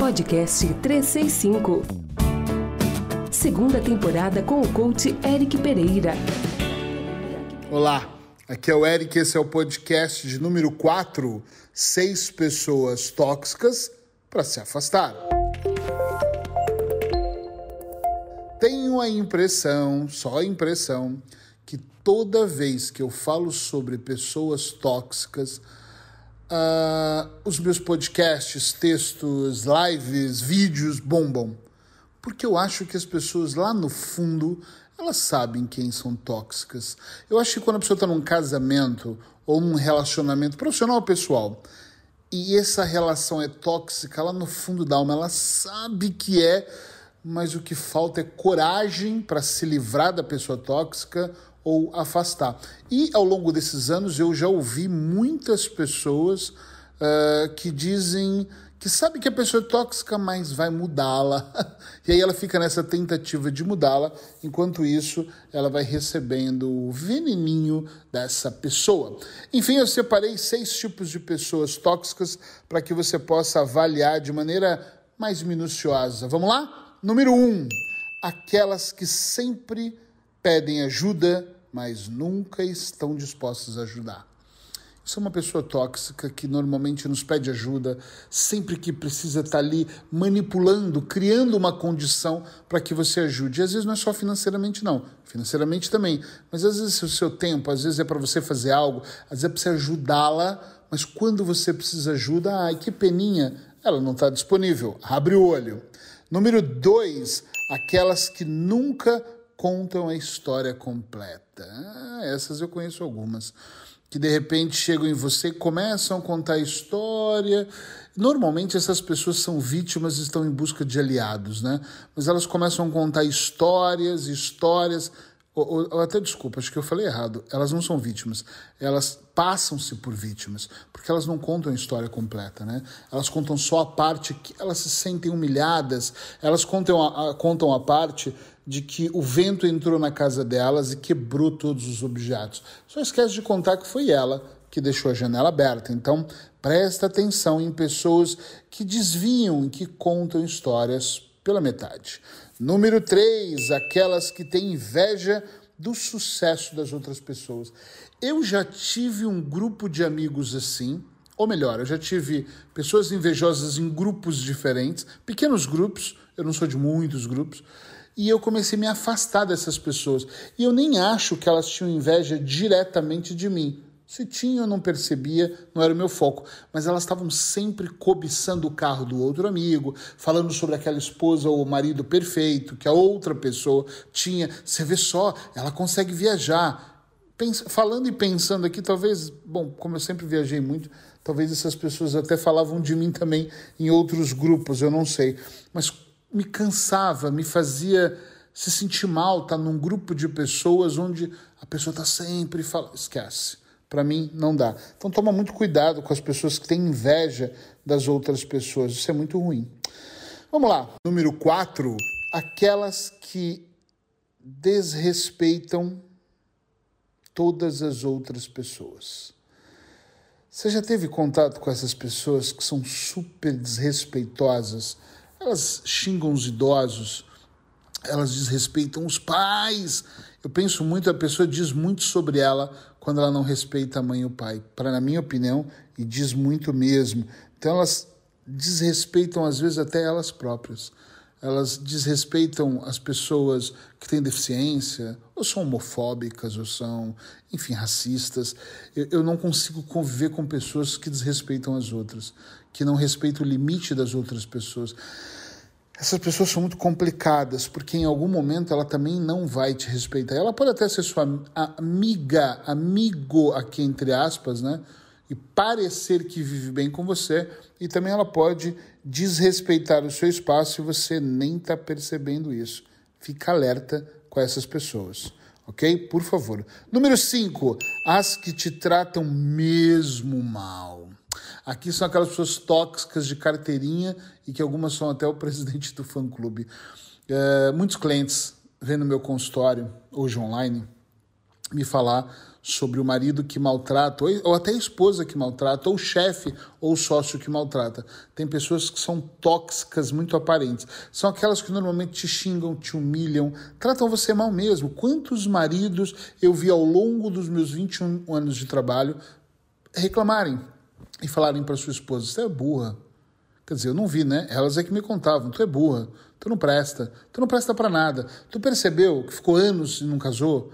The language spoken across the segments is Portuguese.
Podcast 365. Segunda temporada com o coach Eric Pereira. Olá, aqui é o Eric, esse é o podcast de número 4, seis pessoas tóxicas para se afastar. Tenho a impressão, só a impressão, que toda vez que eu falo sobre pessoas tóxicas, uh, os meus podcasts, textos, lives, vídeos bombam. Porque eu acho que as pessoas lá no fundo, elas sabem quem são tóxicas. Eu acho que quando a pessoa está num casamento ou num relacionamento profissional ou pessoal, e essa relação é tóxica, lá no fundo da alma, ela sabe que é, mas o que falta é coragem para se livrar da pessoa tóxica ou afastar. E ao longo desses anos eu já ouvi muitas pessoas uh, que dizem que sabe que a pessoa é tóxica, mas vai mudá-la. e aí ela fica nessa tentativa de mudá-la, enquanto isso ela vai recebendo o veneninho dessa pessoa. Enfim, eu separei seis tipos de pessoas tóxicas para que você possa avaliar de maneira mais minuciosa. Vamos lá? Número um, aquelas que sempre pedem ajuda, mas nunca estão dispostas a ajudar. Isso é uma pessoa tóxica que normalmente nos pede ajuda, sempre que precisa estar ali manipulando, criando uma condição para que você ajude. E às vezes não é só financeiramente, não. Financeiramente também. Mas às vezes é o seu tempo, às vezes é para você fazer algo, às vezes é para você ajudá-la, mas quando você precisa ajuda, ai, que peninha, ela não está disponível. Abre o olho. Número dois, aquelas que nunca contam a história completa. Ah, essas eu conheço algumas. Que de repente chegam em você começam a contar a história. Normalmente essas pessoas são vítimas e estão em busca de aliados, né? Mas elas começam a contar histórias, histórias. Ou, ou, até desculpa, acho que eu falei errado. Elas não são vítimas, elas passam-se por vítimas, porque elas não contam a história completa, né? Elas contam só a parte que elas se sentem humilhadas, elas contam a, a contam a parte de que o vento entrou na casa delas e quebrou todos os objetos. Só esquece de contar que foi ela que deixou a janela aberta. Então, presta atenção em pessoas que desviam e que contam histórias pela metade. Número 3, aquelas que têm inveja do sucesso das outras pessoas. Eu já tive um grupo de amigos assim, ou melhor, eu já tive pessoas invejosas em grupos diferentes, pequenos grupos, eu não sou de muitos grupos, e eu comecei a me afastar dessas pessoas. E eu nem acho que elas tinham inveja diretamente de mim. Se tinha, eu não percebia, não era o meu foco. Mas elas estavam sempre cobiçando o carro do outro amigo, falando sobre aquela esposa ou marido perfeito que a outra pessoa tinha. Você vê só, ela consegue viajar. Falando e pensando aqui, talvez, bom, como eu sempre viajei muito, talvez essas pessoas até falavam de mim também em outros grupos, eu não sei. Mas me cansava, me fazia se sentir mal estar tá num grupo de pessoas onde a pessoa está sempre falando. Esquece. Para mim, não dá. Então, toma muito cuidado com as pessoas que têm inveja das outras pessoas. Isso é muito ruim. Vamos lá. Número 4. Aquelas que desrespeitam todas as outras pessoas. Você já teve contato com essas pessoas que são super desrespeitosas? Elas xingam os idosos, elas desrespeitam os pais. Eu penso muito, a pessoa diz muito sobre ela quando ela não respeita a mãe e o pai. Para na minha opinião, e diz muito mesmo. Então elas desrespeitam às vezes até elas próprias. Elas desrespeitam as pessoas que têm deficiência, ou são homofóbicas, ou são, enfim, racistas. Eu, eu não consigo conviver com pessoas que desrespeitam as outras que não respeita o limite das outras pessoas. Essas pessoas são muito complicadas, porque em algum momento ela também não vai te respeitar. Ela pode até ser sua amiga, amigo aqui entre aspas, né? E parecer que vive bem com você, e também ela pode desrespeitar o seu espaço e você nem está percebendo isso. Fica alerta com essas pessoas, ok? Por favor. Número 5, as que te tratam mesmo mal. Aqui são aquelas pessoas tóxicas de carteirinha e que algumas são até o presidente do fã-clube. É, muitos clientes vêm no meu consultório, hoje online, me falar sobre o marido que maltrata, ou até a esposa que maltrata, ou o chefe ou o sócio que maltrata. Tem pessoas que são tóxicas muito aparentes. São aquelas que normalmente te xingam, te humilham, tratam você mal mesmo. Quantos maridos eu vi ao longo dos meus 21 anos de trabalho reclamarem e falarem para sua esposa: Você é burra. Quer dizer, eu não vi, né? Elas é que me contavam: Tu é burra Tu não presta. Tu não presta para nada. Tu percebeu que ficou anos e não casou?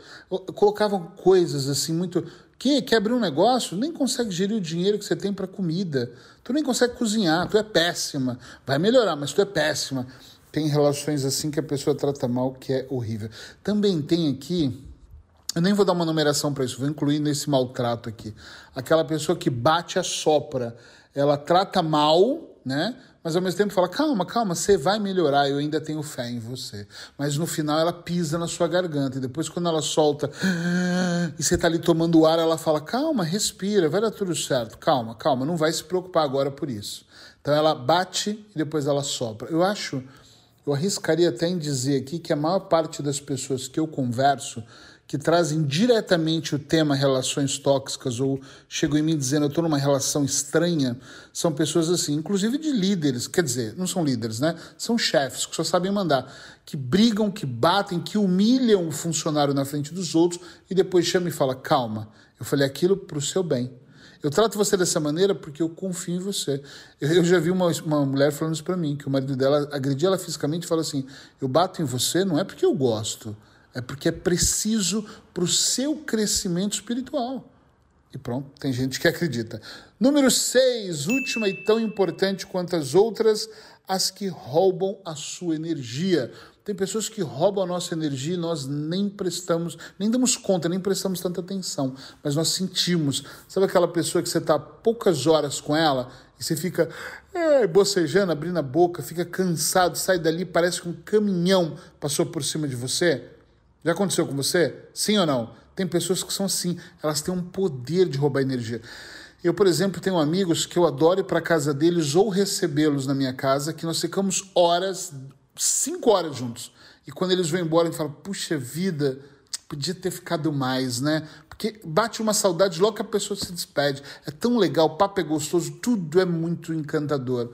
Colocavam coisas assim muito. Que quer abrir um negócio, nem consegue gerir o dinheiro que você tem para comida. Tu nem consegue cozinhar, tu é péssima. Vai melhorar, mas tu é péssima. Tem relações assim que a pessoa trata mal, que é horrível. Também tem aqui eu nem vou dar uma numeração para isso, vou incluir nesse maltrato aqui. Aquela pessoa que bate a sopra, ela trata mal, né? mas ao mesmo tempo fala: calma, calma, você vai melhorar, eu ainda tenho fé em você. Mas no final ela pisa na sua garganta, e depois, quando ela solta e você está ali tomando ar, ela fala: calma, respira, vai dar tudo certo, calma, calma, não vai se preocupar agora por isso. Então ela bate e depois ela sopra. Eu acho, eu arriscaria até em dizer aqui que a maior parte das pessoas que eu converso que trazem diretamente o tema relações tóxicas ou chegam em mim dizendo eu estou numa relação estranha, são pessoas assim, inclusive de líderes, quer dizer, não são líderes, né? São chefes que só sabem mandar, que brigam, que batem, que humilham o funcionário na frente dos outros e depois chama e fala: calma, eu falei aquilo para o seu bem. Eu trato você dessa maneira porque eu confio em você. Eu, já vi uma, uma mulher falando isso para mim, que o marido dela agredia ela fisicamente e fala assim: eu bato em você não é porque eu gosto é porque é preciso para o seu crescimento espiritual. E pronto, tem gente que acredita. Número 6, última e tão importante quanto as outras, as que roubam a sua energia. Tem pessoas que roubam a nossa energia e nós nem prestamos, nem damos conta, nem prestamos tanta atenção, mas nós sentimos. Sabe aquela pessoa que você está poucas horas com ela e você fica é, bocejando, abrindo a boca, fica cansado, sai dali, parece que um caminhão passou por cima de você? Já aconteceu com você? Sim ou não? Tem pessoas que são assim, elas têm um poder de roubar energia. Eu, por exemplo, tenho amigos que eu adoro ir para casa deles ou recebê-los na minha casa, que nós ficamos horas, cinco horas juntos. E quando eles vão embora, a gente fala, puxa vida, podia ter ficado mais, né? Porque bate uma saudade logo que a pessoa se despede. É tão legal, o papo é gostoso, tudo é muito encantador.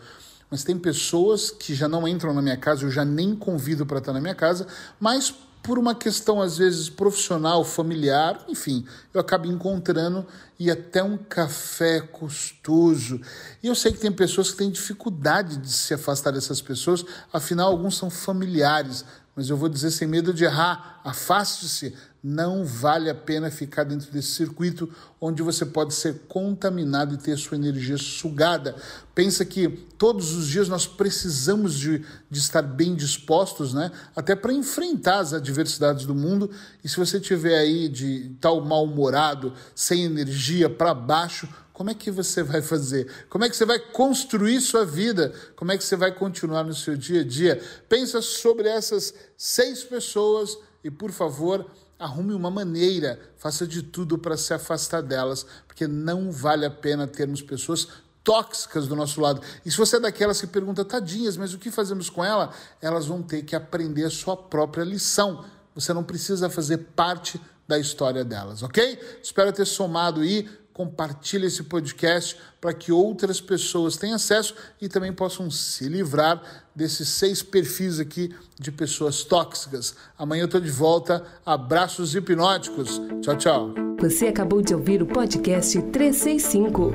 Mas tem pessoas que já não entram na minha casa, eu já nem convido para estar na minha casa, mas por uma questão às vezes profissional, familiar, enfim, eu acabo encontrando e até um café custoso. E eu sei que tem pessoas que têm dificuldade de se afastar dessas pessoas, afinal alguns são familiares, mas eu vou dizer sem medo de errar, afaste-se, não vale a pena ficar dentro desse circuito onde você pode ser contaminado e ter sua energia sugada. Pensa que todos os dias nós precisamos de, de estar bem dispostos, né? Até para enfrentar as adversidades do mundo. E se você tiver aí de tal mal-humorado, sem energia, para baixo, como é que você vai fazer? Como é que você vai construir sua vida? Como é que você vai continuar no seu dia a dia? Pensa sobre essas seis pessoas e, por favor, arrume uma maneira, faça de tudo para se afastar delas, porque não vale a pena termos pessoas tóxicas do nosso lado. E se você é daquelas que pergunta, tadinhas, mas o que fazemos com ela? Elas vão ter que aprender a sua própria lição. Você não precisa fazer parte da história delas, ok? Espero ter somado aí compartilhe esse podcast para que outras pessoas tenham acesso e também possam se livrar desses seis perfis aqui de pessoas tóxicas. Amanhã eu estou de volta. Abraços hipnóticos. Tchau, tchau. Você acabou de ouvir o podcast 365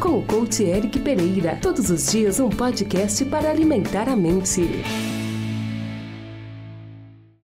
com o coach Eric Pereira. Todos os dias um podcast para alimentar a mente.